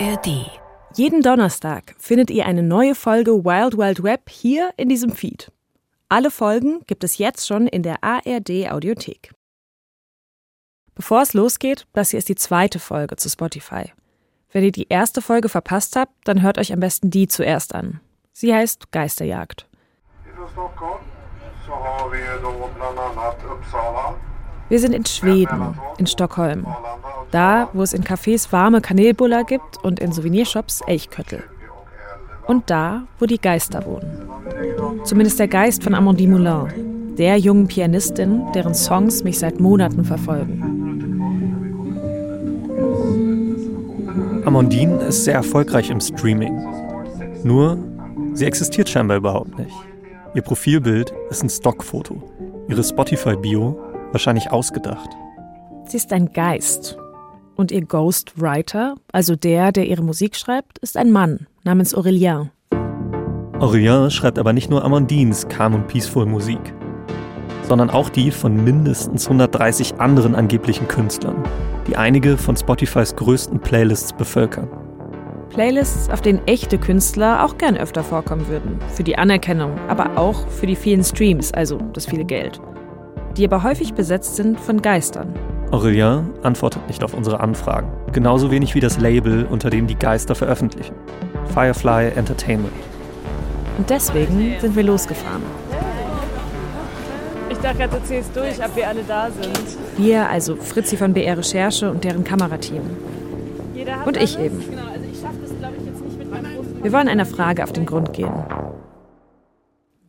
ARD. Jeden Donnerstag findet ihr eine neue Folge Wild Wild Web hier in diesem Feed. Alle Folgen gibt es jetzt schon in der ARD Audiothek. Bevor es losgeht, das hier ist die zweite Folge zu Spotify. Wenn ihr die erste Folge verpasst habt, dann hört euch am besten die zuerst an. Sie heißt Geisterjagd. Från Stockholm så har vi då bland annat Uppsala, Wir sind in Schweden, in Stockholm. Da, wo es in Cafés warme Kanelbuller gibt und in Souvenirshops Elchköttel. Und da, wo die Geister wohnen. Zumindest der Geist von Amandine Moulin, der jungen Pianistin, deren Songs mich seit Monaten verfolgen. Amandine ist sehr erfolgreich im Streaming. Nur, sie existiert scheinbar überhaupt nicht. Ihr Profilbild ist ein Stockfoto. Ihre Spotify-Bio wahrscheinlich ausgedacht. Sie ist ein Geist. Und ihr Ghostwriter, also der, der ihre Musik schreibt, ist ein Mann namens Aurélien. Aurélien schreibt aber nicht nur Amandines calm und peaceful Musik, sondern auch die von mindestens 130 anderen angeblichen Künstlern, die einige von Spotifys größten Playlists bevölkern. Playlists, auf denen echte Künstler auch gern öfter vorkommen würden. Für die Anerkennung, aber auch für die vielen Streams, also das viele Geld. Die aber häufig besetzt sind von Geistern. Aurélien antwortet nicht auf unsere Anfragen, genauso wenig wie das Label, unter dem die Geister veröffentlichen. Firefly Entertainment. Und deswegen sind wir losgefahren. Ich dachte gerade, du zählst durch, ab wir alle da sind. Wir, also Fritzi von BR Recherche und deren Kamerateam. Und ich alles. eben. Genau, also ich das, ich, Wir wollen einer Frage auf den Grund gehen.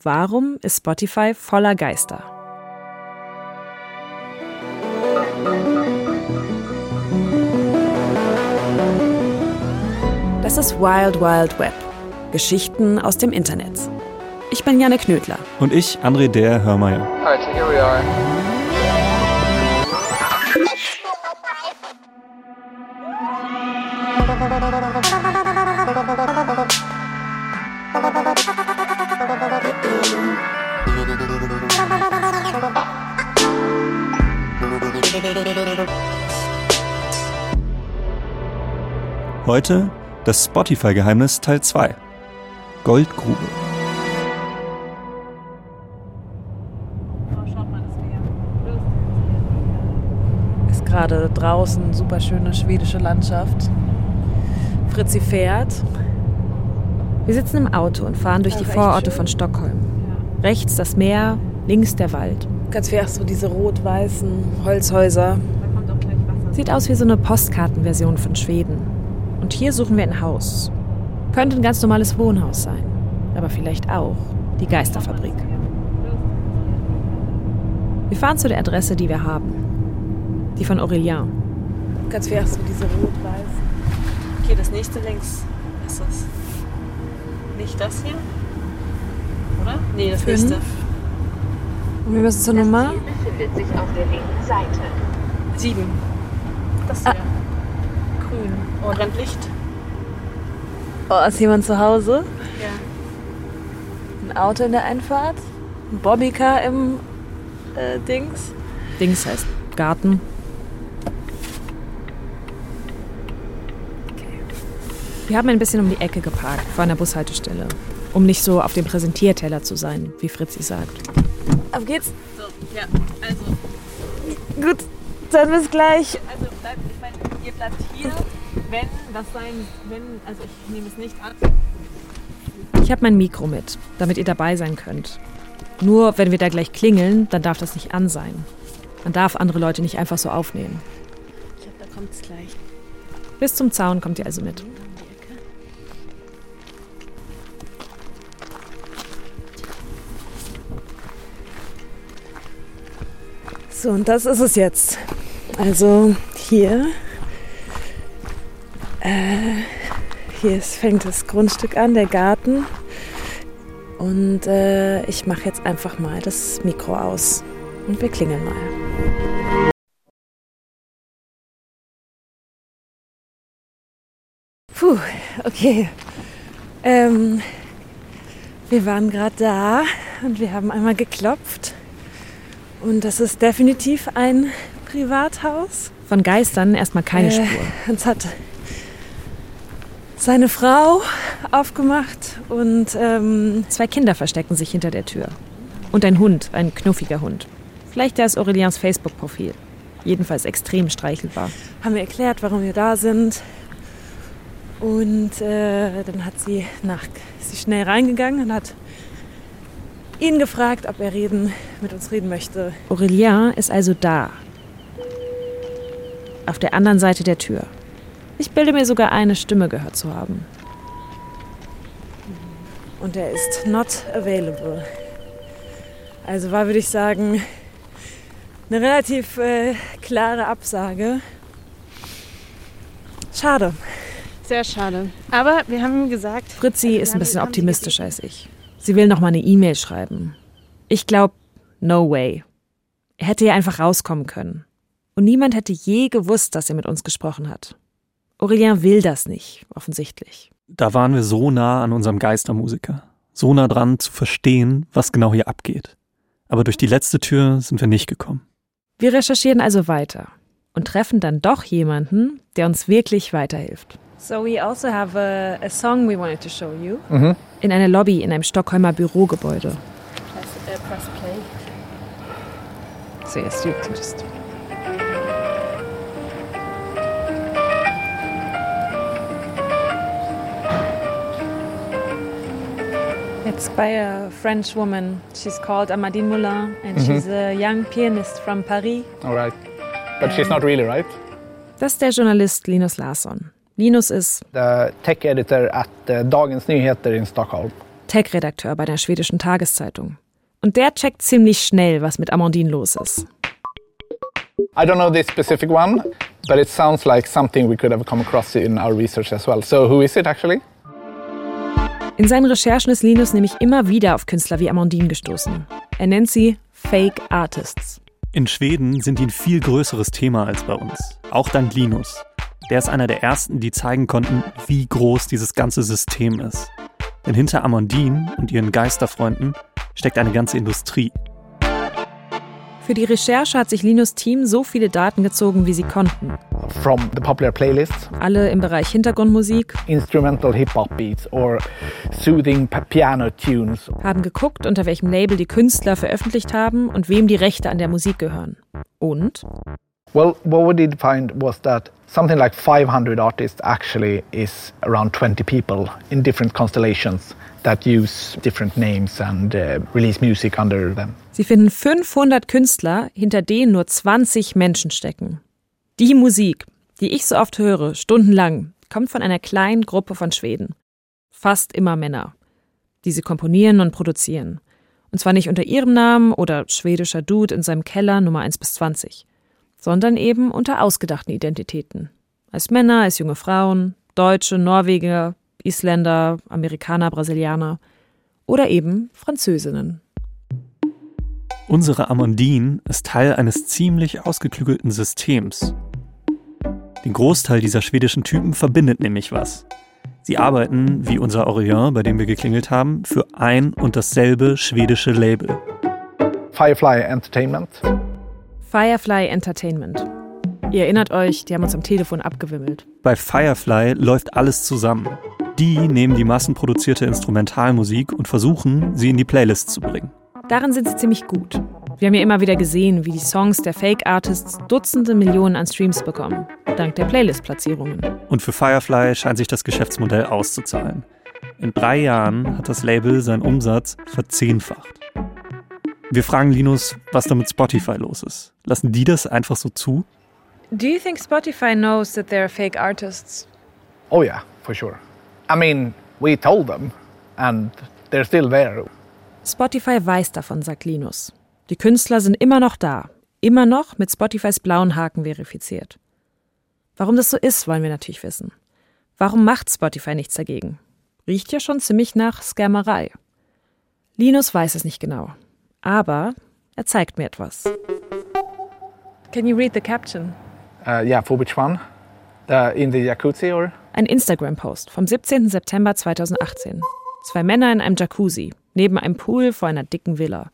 Warum ist Spotify voller Geister? Das ist Wild Wild Web. Geschichten aus dem Internet. Ich bin Janne Knödler. Und ich, André Der Hörmeier. Alright, so here we are. Heute das Spotify-Geheimnis Teil 2. Goldgrube. Ist gerade draußen super schöne schwedische Landschaft. Fritzi fährt. Wir sitzen im Auto und fahren durch die Vororte von Stockholm. Rechts das Meer, links der Wald. Ganz viel so diese rot-weißen Holzhäuser. Sieht aus wie so eine Postkartenversion von Schweden. Und hier suchen wir ein Haus. Könnte ein ganz normales Wohnhaus sein. Aber vielleicht auch die Geisterfabrik. Wir fahren zu der Adresse, die wir haben. Die von Aurélien. Ganz viel so diese rot-weißen. Okay, das nächste links ist das. Nicht das hier? Oder? Nee, das Fünf. nächste. Und wir müssen zur Nummer. befindet sich auf der linken Seite. Sieben. Das Ah. Grün. Oh, brennt Licht. Oh, ist jemand zu Hause? Ja. Ein Auto in der Einfahrt? Ein Bobbycar im äh, Dings? Dings heißt Garten. Wir haben ein bisschen um die Ecke geparkt, vor einer Bushaltestelle. Um nicht so auf dem Präsentierteller zu sein, wie Fritzi sagt. Auf geht's. So, ja. Also, Gut, dann bis gleich. also ihr bleibt hier, wenn was sein, wenn, also ich nehme es nicht an. Ich habe mein Mikro mit, damit ihr dabei sein könnt. Nur wenn wir da gleich klingeln, dann darf das nicht an sein. Man darf andere Leute nicht einfach so aufnehmen. Ich glaube, da kommt es gleich. Bis zum Zaun kommt ihr also mit. So, und das ist es jetzt. Also hier. Äh, hier ist, fängt das Grundstück an, der Garten. Und äh, ich mache jetzt einfach mal das Mikro aus. Und wir klingeln mal. Puh, okay. Ähm, wir waren gerade da und wir haben einmal geklopft. Und das ist definitiv ein Privathaus. Von Geistern erstmal keine Äh, Spur. Uns hat seine Frau aufgemacht und ähm, zwei Kinder verstecken sich hinter der Tür. Und ein Hund, ein knuffiger Hund. Vielleicht ist Aureliens Facebook-Profil. Jedenfalls extrem streichelbar. Haben wir erklärt, warum wir da sind. Und äh, dann hat sie nach, ist sie schnell reingegangen und hat ihn gefragt, ob er reden, mit uns reden möchte. Aurelien ist also da. Auf der anderen Seite der Tür. Ich bilde mir sogar eine Stimme gehört zu haben. Und er ist not available. Also war, würde ich sagen, eine relativ äh, klare Absage. Schade. Sehr schade. Aber wir haben ihm gesagt. Fritzi ist ein bisschen optimistischer als ich. Sie will noch mal eine E-Mail schreiben. Ich glaube, no way. Er hätte ja einfach rauskommen können. Und niemand hätte je gewusst, dass er mit uns gesprochen hat. Aurelien will das nicht, offensichtlich. Da waren wir so nah an unserem Geistermusiker. So nah dran zu verstehen, was genau hier abgeht. Aber durch die letzte Tür sind wir nicht gekommen. Wir recherchieren also weiter und treffen dann doch jemanden, der uns wirklich weiterhilft. So we also have a, a song we wanted to show you. Mhm. In einer Lobby in einem Stockholmer Bürogebäude. Press, äh, press play. So yes, you can just. It's by a French woman. She's called Amandine Moulin, and she's a young pianist from Paris. All right. But she's not really, right? Das ist der Journalist Linus Larsson. Linus ist The tech editor at uh, Dagens Nyheter in Stockholm. Tech-Redakteur bei der schwedischen Tageszeitung. Und der checkt ziemlich schnell, was mit Amandine los ist. I don't know this specific one, but it sounds like something we could have come across in our research as well. So who is it actually? In seinen Recherchen ist Linus nämlich immer wieder auf Künstler wie Amandine gestoßen. Er nennt sie Fake Artists. In Schweden sind die ein viel größeres Thema als bei uns. Auch dank Linus. Der ist einer der ersten, die zeigen konnten, wie groß dieses ganze System ist. Denn hinter Amandine und ihren Geisterfreunden steckt eine ganze Industrie. Für die Recherche hat sich Linus Team so viele Daten gezogen, wie sie konnten. From the popular playlists, Alle im Bereich Hintergrundmusik, instrumental hip hop beats, or soothing piano tunes. haben geguckt, unter welchem Label die Künstler veröffentlicht haben und wem die Rechte an der Musik gehören. Und Well, what we did find was that something like 500 artists actually is around 20 people in different constellations that use different names and uh, release music under them. sie finden 500 Künstler, hinter denen nur 20 Menschen stecken. Die Musik, die ich so oft höre, stundenlang, kommt von einer kleinen Gruppe von Schweden. Fast immer Männer, die sie komponieren und produzieren. Und zwar nicht unter ihrem Namen oder schwedischer Dude in seinem Keller Nummer 1 bis 20, sondern eben unter ausgedachten Identitäten. Als Männer, als junge Frauen, Deutsche, Norweger, Isländer, Amerikaner, Brasilianer oder eben Französinnen. Unsere Amandine ist Teil eines ziemlich ausgeklügelten Systems. Den Großteil dieser schwedischen Typen verbindet nämlich was. Sie arbeiten, wie unser Aurélien, bei dem wir geklingelt haben, für ein und dasselbe schwedische Label. Firefly Entertainment. Firefly Entertainment. Ihr erinnert euch, die haben uns am Telefon abgewimmelt. Bei Firefly läuft alles zusammen. Die nehmen die massenproduzierte Instrumentalmusik und versuchen, sie in die Playlist zu bringen. Darin sind sie ziemlich gut. Wir haben ja immer wieder gesehen, wie die Songs der Fake Artists Dutzende Millionen an Streams bekommen, dank der Playlist-Platzierungen. Und für Firefly scheint sich das Geschäftsmodell auszuzahlen. In drei Jahren hat das Label seinen Umsatz verzehnfacht. Wir fragen Linus, was da mit Spotify los ist. Lassen die das einfach so zu? Do you think Spotify knows that they're fake artists? Oh, yeah, for sure. I mean, we told them, and they're still there. Spotify weiß davon, sagt Linus. Die Künstler sind immer noch da. Immer noch mit Spotifys blauen Haken verifiziert. Warum das so ist, wollen wir natürlich wissen. Warum macht Spotify nichts dagegen? Riecht ja schon ziemlich nach Scammerei. Linus weiß es nicht genau. Aber er zeigt mir etwas. Can you read the caption? Uh, yeah, for which one? Uh, in the jacuzzi or? Ein Instagram-Post vom 17. September 2018. Zwei Männer in einem Jacuzzi, neben einem Pool vor einer dicken Villa.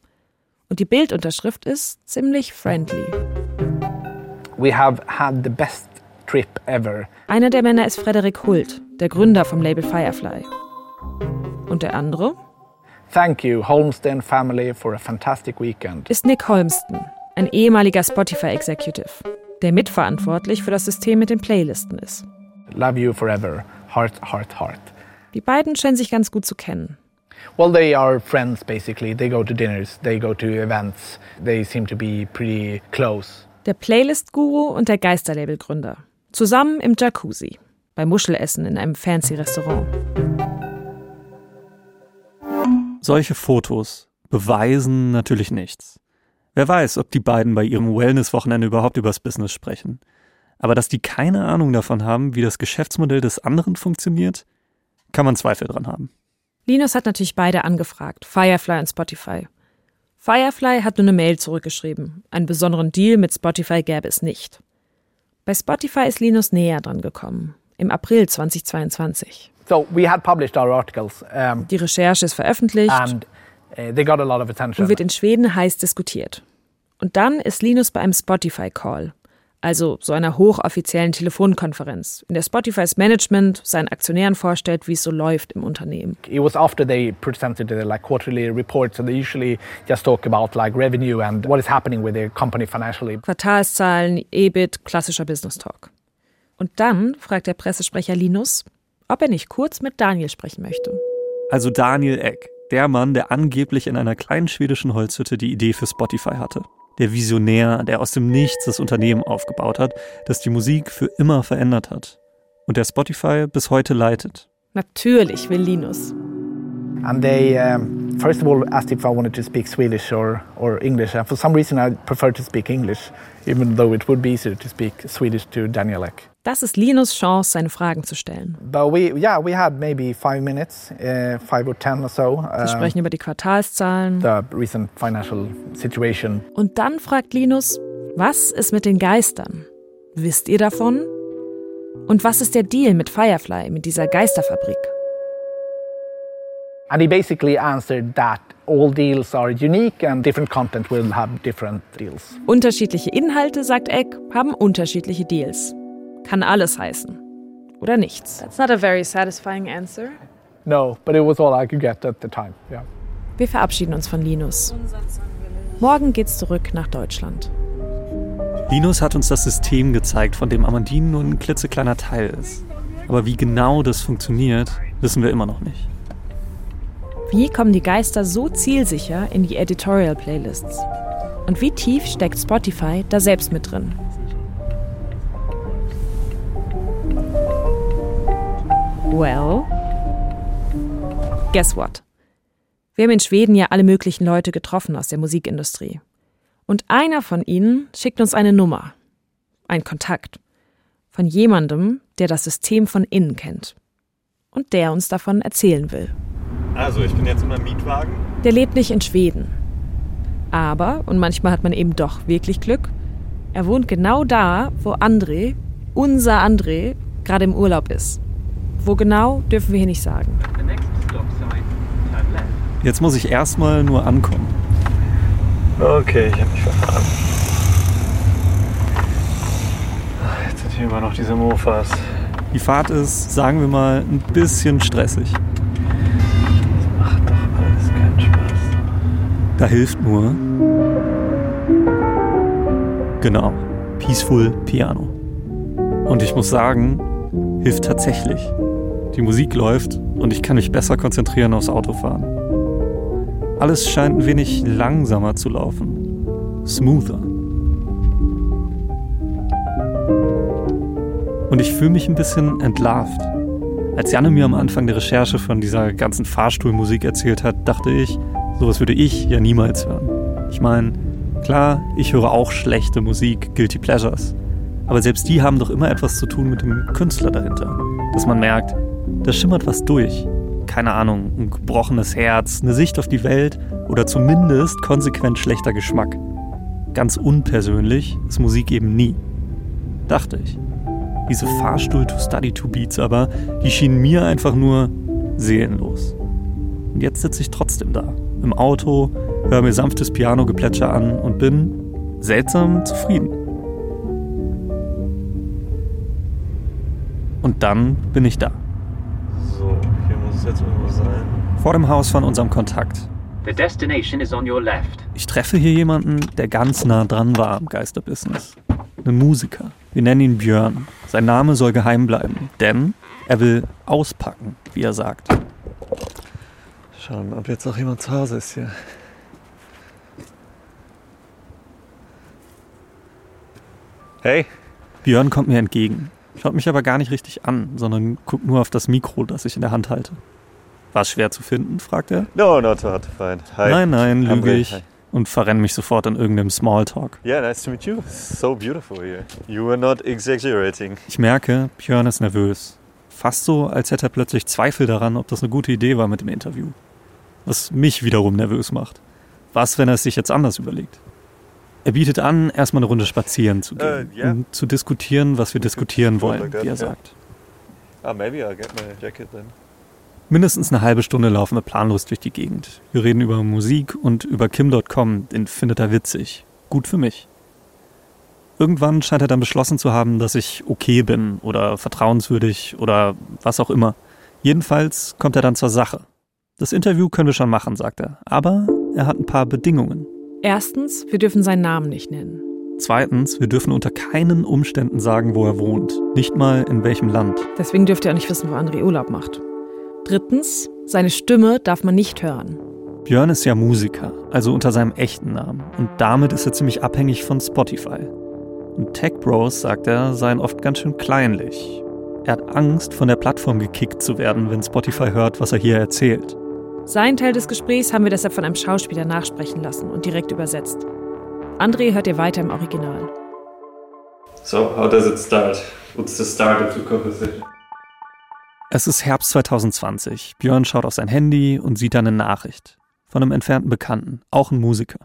Und die Bildunterschrift ist ziemlich friendly. We have had the best trip ever. Einer der Männer ist Frederik Hult, der Gründer vom Label Firefly. Und der andere Thank you, Holmsten family, for a fantastic weekend. ist Nick Holmston, ein ehemaliger Spotify-Executive, der mitverantwortlich für das System mit den Playlisten ist. Love you forever. Heart, heart, heart. Die beiden scheinen sich ganz gut zu kennen. Well, they are friends basically. They go to dinners, they go to events. They seem to be pretty close. Der Playlist-Guru und der Geisterlabel-Gründer. Zusammen im Jacuzzi. Bei Muschelessen in einem fancy Restaurant. Solche Fotos beweisen natürlich nichts. Wer weiß, ob die beiden bei ihrem Wellness-Wochenende überhaupt übers Business sprechen. Aber dass die keine Ahnung davon haben, wie das Geschäftsmodell des anderen funktioniert, kann man Zweifel dran haben. Linus hat natürlich beide angefragt, Firefly und Spotify. Firefly hat nur eine Mail zurückgeschrieben. Einen besonderen Deal mit Spotify gäbe es nicht. Bei Spotify ist Linus näher dran gekommen. Im April 2022. So we had published our articles, um, Die Recherche ist veröffentlicht and uh, und wird in Schweden heiß diskutiert. Und dann ist Linus bei einem Spotify-Call, also so einer hochoffiziellen Telefonkonferenz, in der Spotifys Management seinen Aktionären vorstellt, wie es so läuft im Unternehmen. It was after they presented their like quarterly reports, and they usually just talk about like revenue and what is happening with the company financially. Quartalszahlen, EBIT, klassischer Business Talk. Und dann fragt der Pressesprecher Linus, ob er nicht kurz mit Daniel sprechen möchte. Also Daniel Eck, der Mann, der angeblich in einer kleinen schwedischen Holzhütte die Idee für Spotify hatte. Der Visionär, der aus dem Nichts das Unternehmen aufgebaut hat, das die Musik für immer verändert hat. Und der Spotify bis heute leitet. Natürlich will Linus. And they um, first of all asked if I wanted to speak Swedish or, or English. And for some reason, I prefer to speak English, even though it would be easier to speak Swedish to Daniel Ek. Das ist Linus Chance, seine Fragen zu stellen. We, yeah, minutes, uh, five or ten or so. Sie um, sprechen über die Quartalszahlen. the recent financial situation. Und dann fragt Linus, was ist mit den Geistern? Wisst ihr davon? Und was ist der Deal mit Firefly, mit dieser Geisterfabrik? And he basically answered that all deals are unique and different content will have different deals. Unterschiedliche Inhalte, sagt Eck, haben unterschiedliche Deals. Kann alles heißen. Oder nichts. That's not a very satisfying answer. No, but it was all I could get at the time. Yeah. Wir verabschieden uns von Linus. Morgen geht's zurück nach Deutschland. Linus hat uns das System gezeigt, von dem Amandine nur ein klitzekleiner Teil ist. Aber wie genau das funktioniert, wissen wir immer noch nicht. Wie kommen die Geister so zielsicher in die Editorial-Playlists? Und wie tief steckt Spotify da selbst mit drin? Well, guess what? Wir haben in Schweden ja alle möglichen Leute getroffen aus der Musikindustrie. Und einer von ihnen schickt uns eine Nummer, ein Kontakt, von jemandem, der das System von innen kennt und der uns davon erzählen will. Also, ich bin jetzt in meinem Mietwagen. Der lebt nicht in Schweden. Aber, und manchmal hat man eben doch wirklich Glück, er wohnt genau da, wo André, unser André, gerade im Urlaub ist. Wo genau, dürfen wir hier nicht sagen. Jetzt muss ich erstmal nur ankommen. Okay, ich habe mich verfahren. Ah, Jetzt sind hier immer noch diese Mofas. Die Fahrt ist, sagen wir mal, ein bisschen stressig. Macht doch alles keinen Spaß. Da hilft nur. Genau. Peaceful Piano. Und ich muss sagen, hilft tatsächlich. Die Musik läuft und ich kann mich besser konzentrieren aufs Autofahren. Alles scheint ein wenig langsamer zu laufen. Smoother. Und ich fühle mich ein bisschen entlarvt. Als Janne mir am Anfang der Recherche von dieser ganzen Fahrstuhlmusik erzählt hat, dachte ich, sowas würde ich ja niemals hören. Ich meine, klar, ich höre auch schlechte Musik, Guilty Pleasures. Aber selbst die haben doch immer etwas zu tun mit dem Künstler dahinter. Dass man merkt, da schimmert was durch. Keine Ahnung, ein gebrochenes Herz, eine Sicht auf die Welt oder zumindest konsequent schlechter Geschmack. Ganz unpersönlich ist Musik eben nie. Dachte ich. Diese Fahrstuhl-to-Study-to-Beats aber, die schienen mir einfach nur seelenlos. Und jetzt sitze ich trotzdem da, im Auto, höre mir sanftes Piano-Geplätscher an und bin seltsam zufrieden. Und dann bin ich da. So, hier muss es jetzt irgendwo sein. Vor dem Haus von unserem Kontakt. The destination is on your left. Ich treffe hier jemanden, der ganz nah dran war am Geisterbusiness. Einen Musiker. Wir nennen ihn Björn. Sein Name soll geheim bleiben, denn er will auspacken, wie er sagt. Schauen, ob jetzt auch jemand zu Hause ist hier. Hey, Björn kommt mir entgegen, schaut mich aber gar nicht richtig an, sondern guckt nur auf das Mikro, das ich in der Hand halte. War es schwer zu finden, fragt er. no, not hard to find. Hi. Nein, nein, lüge ich hi. und verrenne mich sofort in irgendeinem Smalltalk. Yeah, nice to meet you. So beautiful here. You were not exaggerating. Ich merke, Björn ist nervös. Fast so, als hätte er plötzlich Zweifel daran, ob das eine gute Idee war mit dem Interview. Was mich wiederum nervös macht. Was, wenn er es sich jetzt anders überlegt? Er bietet an, erstmal eine Runde spazieren zu gehen Äh, ja. und zu diskutieren, was wir diskutieren wollen, like that, wie er sagt. Ah, maybe I'll get my jacket then. Mindestens eine halbe Stunde laufen wir planlos durch die Gegend. Wir reden über Musik und über Kim.com, den findet er witzig. Gut für mich. Irgendwann scheint er dann beschlossen zu haben, dass ich okay bin oder vertrauenswürdig oder was auch immer. Jedenfalls kommt er dann zur Sache. Das Interview können wir schon machen, sagt er. Aber er hat ein paar Bedingungen. Erstens, wir dürfen seinen Namen nicht nennen. Zweitens, wir dürfen unter keinen Umständen sagen, wo er wohnt. Nicht mal in welchem Land. Deswegen dürft ihr auch nicht wissen, wo André Urlaub macht. Drittens, seine Stimme darf man nicht hören. Björn ist ja Musiker, also unter seinem echten Namen. Und damit ist er ziemlich abhängig von Spotify. Und Tech Bros, sagt er, seien oft ganz schön kleinlich. Er hat Angst, von der Plattform gekickt zu werden, wenn Spotify hört, was er hier erzählt. Seinen Teil des Gesprächs haben wir deshalb von einem Schauspieler nachsprechen lassen und direkt übersetzt. André hört ihr weiter im Original. So, how does it start? What's the start of the conversation? Es ist Herbst 2020. Björn schaut auf sein Handy und sieht dann eine Nachricht. Von einem entfernten Bekannten, auch ein Musiker.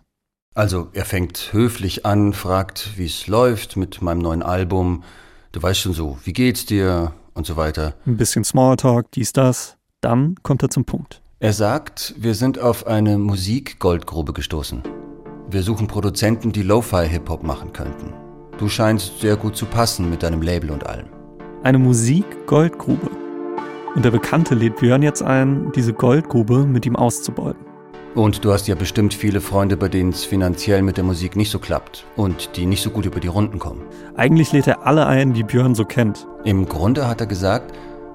Also, er fängt höflich an, fragt, wie es läuft mit meinem neuen Album. Du weißt schon so, wie geht's dir und so weiter. Ein bisschen Smalltalk, dies, das. Dann kommt er zum Punkt. Er sagt, wir sind auf eine Musik-Goldgrube gestoßen. Wir suchen Produzenten, die Lo-Fi-Hip-Hop machen könnten. Du scheinst sehr gut zu passen mit deinem Label und allem. Eine Musik-Goldgrube. Und der Bekannte lädt Björn jetzt ein, diese Goldgrube mit ihm auszubeuten. Und du hast ja bestimmt viele Freunde, bei denen es finanziell mit der Musik nicht so klappt und die nicht so gut über die Runden kommen. Eigentlich lädt er alle ein, die Björn so kennt. Im Grunde hat er gesagt,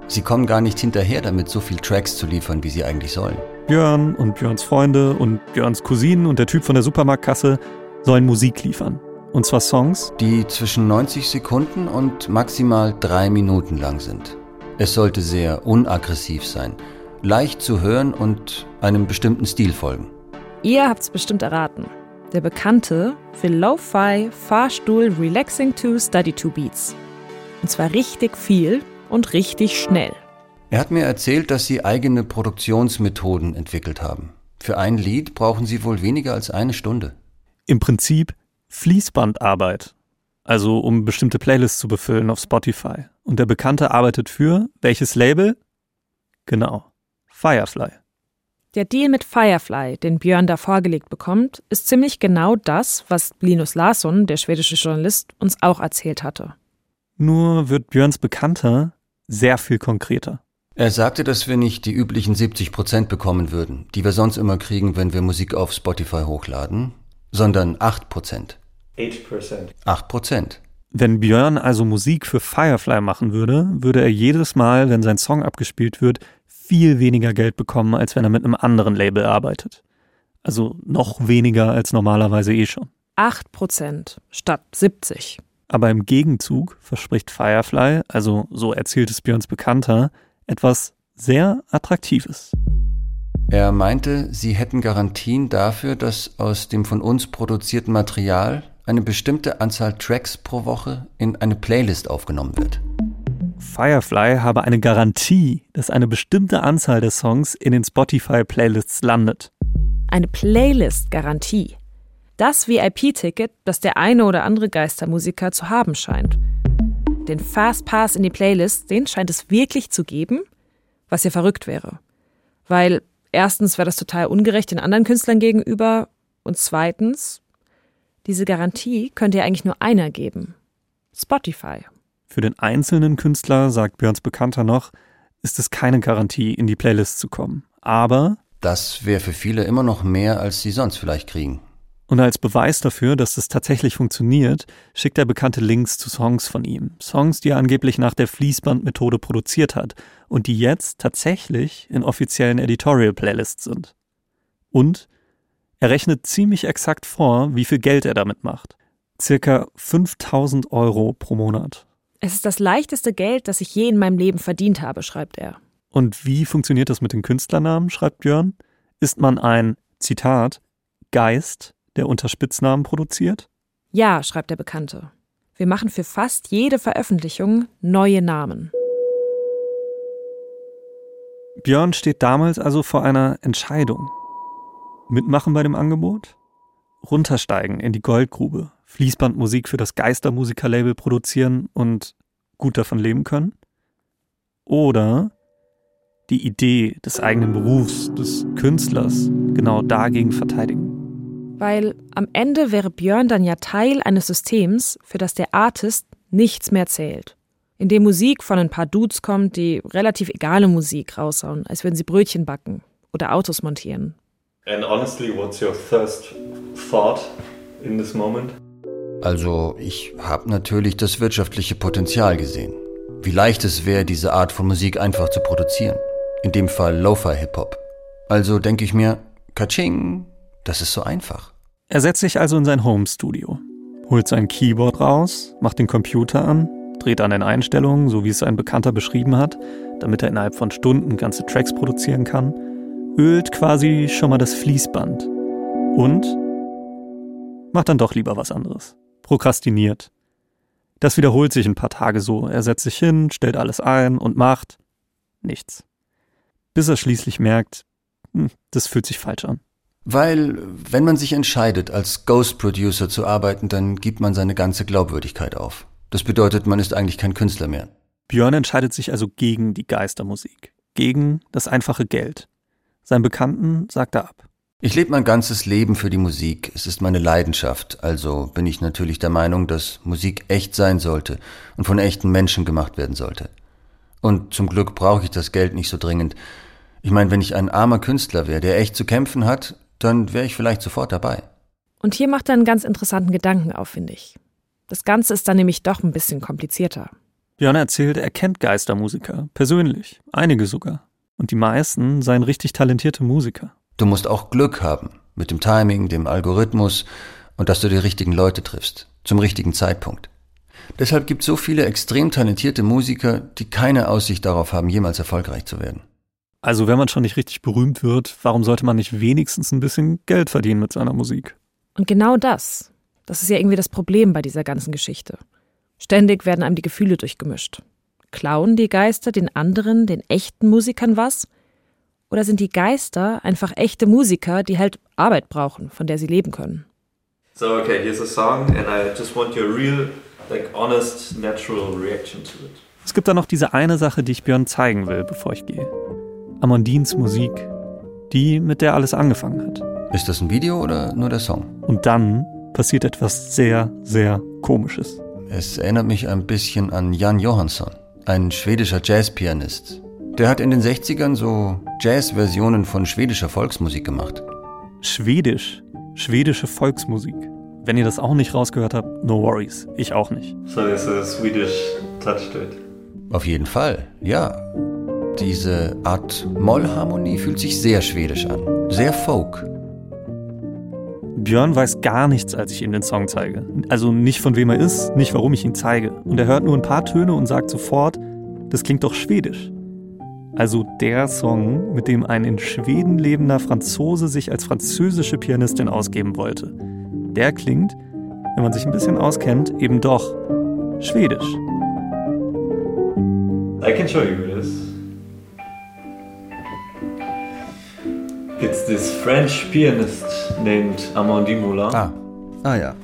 sie kommen gar nicht hinterher damit, so viel Tracks zu liefern, wie sie eigentlich sollen. Björn und Björns Freunde und Björns Cousinen und der Typ von der Supermarktkasse sollen Musik liefern. Und zwar Songs, Die zwischen 90 Sekunden und maximal drei Minuten lang sind. Es sollte sehr unaggressiv sein, leicht zu hören und einem bestimmten Stil folgen. Ihr habt's bestimmt erraten. Der Bekannte will Lo-Fi, Fahrstuhl, Relaxing to Study to Beats. Und zwar richtig viel und richtig schnell. Er hat mir erzählt, dass sie eigene Produktionsmethoden entwickelt haben. Für ein Lied brauchen sie wohl weniger als eine Stunde. im Prinzip Fließbandarbeit. Also um bestimmte Playlists zu befüllen auf Spotify. Und der Bekannte arbeitet für welches Label? Genau, Firefly. Der Deal mit Firefly, den Björn da vorgelegt bekommt, ist ziemlich genau das, was Linus Larsson, der schwedische Journalist, uns auch erzählt hatte. Nur wird Björns Bekannter sehr viel konkreter. Er sagte, dass wir nicht die üblichen 70 Prozent bekommen würden, die wir sonst immer kriegen, wenn wir Musik auf Spotify hochladen, sondern 8 Prozent. 8%. 8 Prozent. Wenn Björn also Musik für Firefly machen würde, würde er jedes Mal, wenn sein Song abgespielt wird, viel weniger Geld bekommen, als wenn er mit einem anderen Label arbeitet. Also noch weniger als normalerweise eh schon. 8% statt 70. Aber im Gegenzug verspricht Firefly, also so erzählt es Björns Bekannter, etwas sehr Attraktives. Er meinte, sie hätten Garantien dafür, dass aus dem von uns produzierten Material eine bestimmte Anzahl Tracks pro Woche in eine Playlist aufgenommen wird. Firefly habe eine Garantie, dass eine bestimmte Anzahl der Songs in den Spotify-Playlists landet. Eine Playlist-Garantie. Das VIP-Ticket, das der eine oder andere Geistermusiker zu haben scheint. Den Fast Pass in die Playlist, den scheint es wirklich zu geben, was ja verrückt wäre. Weil erstens wäre das total ungerecht den anderen Künstlern gegenüber und zweitens, diese Garantie könnte ja eigentlich nur einer geben. Spotify. Für den einzelnen Künstler, sagt Björns Bekannter noch, ist es keine Garantie, in die Playlist zu kommen. Aber das wäre für viele immer noch mehr, als sie sonst vielleicht kriegen. Und als Beweis dafür, dass es tatsächlich funktioniert, schickt er bekannte Links zu Songs von ihm. Songs, die er angeblich nach der Fließbandmethode produziert hat und die jetzt tatsächlich in offiziellen Editorial-Playlists sind. Und er rechnet ziemlich exakt vor, wie viel Geld er damit macht. Circa 5000 Euro pro Monat. Es ist das leichteste Geld, das ich je in meinem Leben verdient habe, schreibt er. Und wie funktioniert das mit den Künstlernamen, schreibt Björn? Ist man ein, Zitat, Geist, der unter Spitznamen produziert? Ja, schreibt der Bekannte. Wir machen für fast jede Veröffentlichung neue Namen. Björn steht damals also vor einer Entscheidung. Mitmachen bei dem Angebot? Runtersteigen in die Goldgrube, Fließbandmusik für das Geistermusikerlabel produzieren und gut davon leben können? Oder die Idee des eigenen Berufs, des Künstlers, genau dagegen verteidigen? Weil am Ende wäre Björn dann ja Teil eines Systems, für das der Artist nichts mehr zählt. In dem Musik von ein paar Dudes kommt, die relativ egale Musik raushauen, als würden sie Brötchen backen oder Autos montieren. And honestly, what's your first thought in this moment? Also, ich habe natürlich das wirtschaftliche Potenzial gesehen. Wie leicht es wäre, diese Art von Musik einfach zu produzieren. In dem Fall Lo-Fi-Hip-Hop. Also denke ich mir, Kaching, das ist so einfach. Er setzt sich also in sein Home-Studio, holt sein Keyboard raus, macht den Computer an, dreht an den Einstellungen, so wie es ein Bekannter beschrieben hat, damit er innerhalb von Stunden ganze Tracks produzieren kann, ölt quasi schon mal das Fließband und macht dann doch lieber was anderes. Prokrastiniert. Das wiederholt sich ein paar Tage so. Er setzt sich hin, stellt alles ein und macht nichts. Bis er schließlich merkt, hm, das fühlt sich falsch an. Weil, wenn man sich entscheidet, als Ghost Producer zu arbeiten, dann gibt man seine ganze Glaubwürdigkeit auf. Das bedeutet, man ist eigentlich kein Künstler mehr. Björn entscheidet sich also gegen die Geistermusik, gegen das einfache Geld. Sein Bekannten sagt er ab. Ich lebe mein ganzes Leben für die Musik. Es ist meine Leidenschaft. Also bin ich natürlich der Meinung, dass Musik echt sein sollte und von echten Menschen gemacht werden sollte. Und zum Glück brauche ich das Geld nicht so dringend. Ich meine, wenn ich ein armer Künstler wäre, der echt zu kämpfen hat, dann wäre ich vielleicht sofort dabei. Und hier macht er einen ganz interessanten Gedanken auf, finde ich. Das Ganze ist dann nämlich doch ein bisschen komplizierter. Björn erzählt, er kennt Geistermusiker, persönlich, einige sogar. Und die meisten seien richtig talentierte Musiker. Du musst auch Glück haben mit dem Timing, dem Algorithmus und dass du die richtigen Leute triffst, zum richtigen Zeitpunkt. Deshalb gibt es so viele extrem talentierte Musiker, die keine Aussicht darauf haben, jemals erfolgreich zu werden. Also wenn man schon nicht richtig berühmt wird, warum sollte man nicht wenigstens ein bisschen Geld verdienen mit seiner Musik? Und genau das, das ist ja irgendwie das Problem bei dieser ganzen Geschichte. Ständig werden einem die Gefühle durchgemischt. Klauen die Geister den anderen, den echten Musikern was? Oder sind die Geister einfach echte Musiker, die halt Arbeit brauchen, von der sie leben können? So, okay, here's a song and I just want your real, like honest, natural reaction to it. Es gibt da noch diese eine Sache, die ich Björn zeigen will, bevor ich gehe. Amandins Musik. Die, mit der alles angefangen hat. Ist das ein Video oder nur der Song? Und dann passiert etwas sehr, sehr Komisches. Es erinnert mich ein bisschen an Jan Johansson, ein schwedischer Jazzpianist. Der hat in den 60ern so Jazz-Versionen von schwedischer Volksmusik gemacht. Schwedisch? Schwedische Volksmusik. Wenn ihr das auch nicht rausgehört habt, no worries. Ich auch nicht. So there's a Swedish touch to it. Auf jeden Fall, ja. Diese Art Mollharmonie fühlt sich sehr schwedisch an. Sehr folk. Björn weiß gar nichts, als ich ihm den Song zeige. Also nicht von wem er ist, nicht warum ich ihn zeige. Und er hört nur ein paar Töne und sagt sofort, das klingt doch schwedisch. Also der Song, mit dem ein in Schweden lebender Franzose sich als französische Pianistin ausgeben wollte. Der klingt, wenn man sich ein bisschen auskennt, eben doch schwedisch. I can show you this. It's this French pianist named Amandine Moulin. Ah. Ah ja.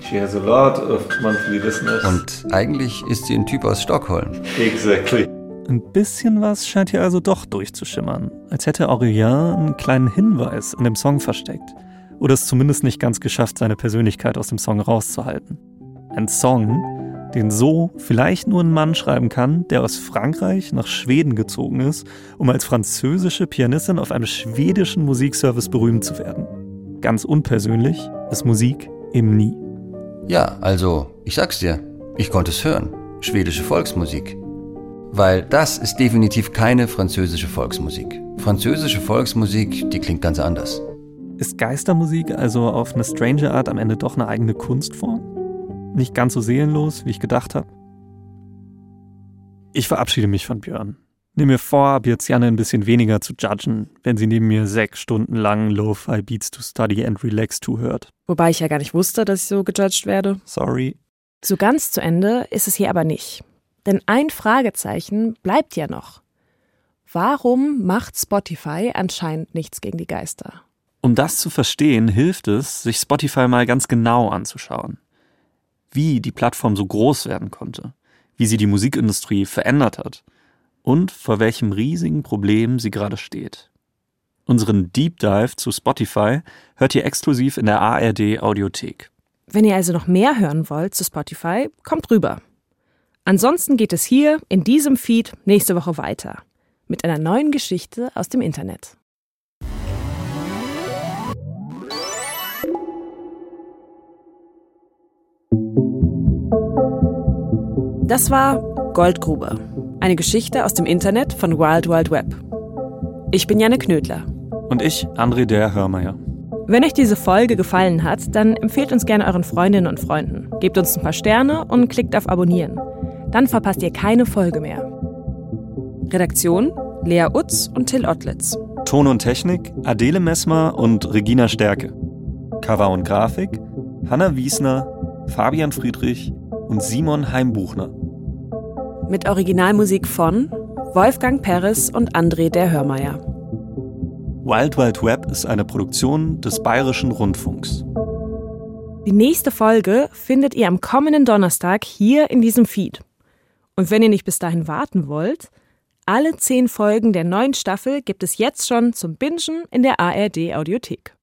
She has a lot of monthly listeners. Und eigentlich ist sie ein Typ aus Stockholm. exactly. Ein bisschen was scheint hier also doch durchzuschimmern. Als hätte Aurélien einen kleinen Hinweis in dem Song versteckt. Oder es zumindest nicht ganz geschafft, seine Persönlichkeit aus dem Song rauszuhalten. Ein Song, den so vielleicht nur ein Mann schreiben kann, der aus Frankreich nach Schweden gezogen ist, um als französische Pianistin auf einem schwedischen Musikservice berühmt zu werden. Ganz unpersönlich ist Musik eben nie. Ja, also, ich sag's dir, ich konnte es hören. Schwedische Volksmusik. Weil das ist definitiv keine französische Volksmusik. Französische Volksmusik, die klingt ganz anders. Ist Geistermusik also auf eine strange Art am Ende doch eine eigene Kunstform? Nicht ganz so seelenlos, wie ich gedacht habe? Ich verabschiede mich von Björn. Nehme mir vor, ab jetzt Janne ein bisschen weniger zu judgen, wenn sie neben mir sechs Stunden lang Lo-Fi Beats to Study and Relax to hört. Wobei ich ja gar nicht wusste, dass ich so gejudged werde. Sorry. So ganz zu Ende ist es hier aber nicht. Denn ein Fragezeichen bleibt ja noch. Warum macht Spotify anscheinend nichts gegen die Geister? Um das zu verstehen, hilft es, sich Spotify mal ganz genau anzuschauen. Wie die Plattform so groß werden konnte, wie sie die Musikindustrie verändert hat und vor welchem riesigen Problem sie gerade steht. Unseren Deep Dive zu Spotify hört ihr exklusiv in der ARD Audiothek. Wenn ihr also noch mehr hören wollt zu Spotify, kommt rüber. Ansonsten geht es hier in diesem Feed nächste Woche weiter mit einer neuen Geschichte aus dem Internet. Das war Goldgrube, eine Geschichte aus dem Internet von Wild Wild Web. Ich bin Janne Knödler. Und ich, André der Hörmeier. Wenn euch diese Folge gefallen hat, dann empfehlt uns gerne euren Freundinnen und Freunden. Gebt uns ein paar Sterne und klickt auf Abonnieren. Dann verpasst ihr keine Folge mehr. Redaktion Lea Utz und Till Ottlitz. Ton und Technik Adele Messmer und Regina Stärke. Cover und Grafik Hanna Wiesner, Fabian Friedrich und Simon Heimbuchner. Mit Originalmusik von Wolfgang Peres und André der Hörmeier. Wild Wild Web ist eine Produktion des Bayerischen Rundfunks. Die nächste Folge findet ihr am kommenden Donnerstag hier in diesem Feed. Und wenn ihr nicht bis dahin warten wollt, alle zehn Folgen der neuen Staffel gibt es jetzt schon zum Bingen in der ARD Audiothek.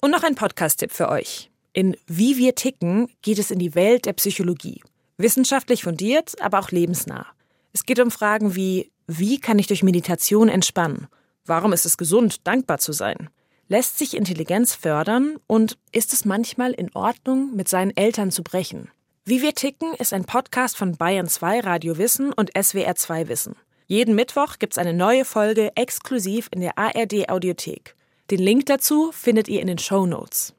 Und noch ein Podcast-Tipp für euch. In Wie wir ticken geht es in die Welt der Psychologie. Wissenschaftlich fundiert, aber auch lebensnah. Es geht um Fragen wie, wie kann ich durch Meditation entspannen? Warum ist es gesund, dankbar zu sein? Lässt sich Intelligenz fördern und ist es manchmal in Ordnung, mit seinen Eltern zu brechen? Wie wir ticken ist ein Podcast von Bayern 2 Radio Wissen und SWR 2 Wissen. Jeden Mittwoch gibt's eine neue Folge exklusiv in der ARD Audiothek. Den Link dazu findet ihr in den Show Notes.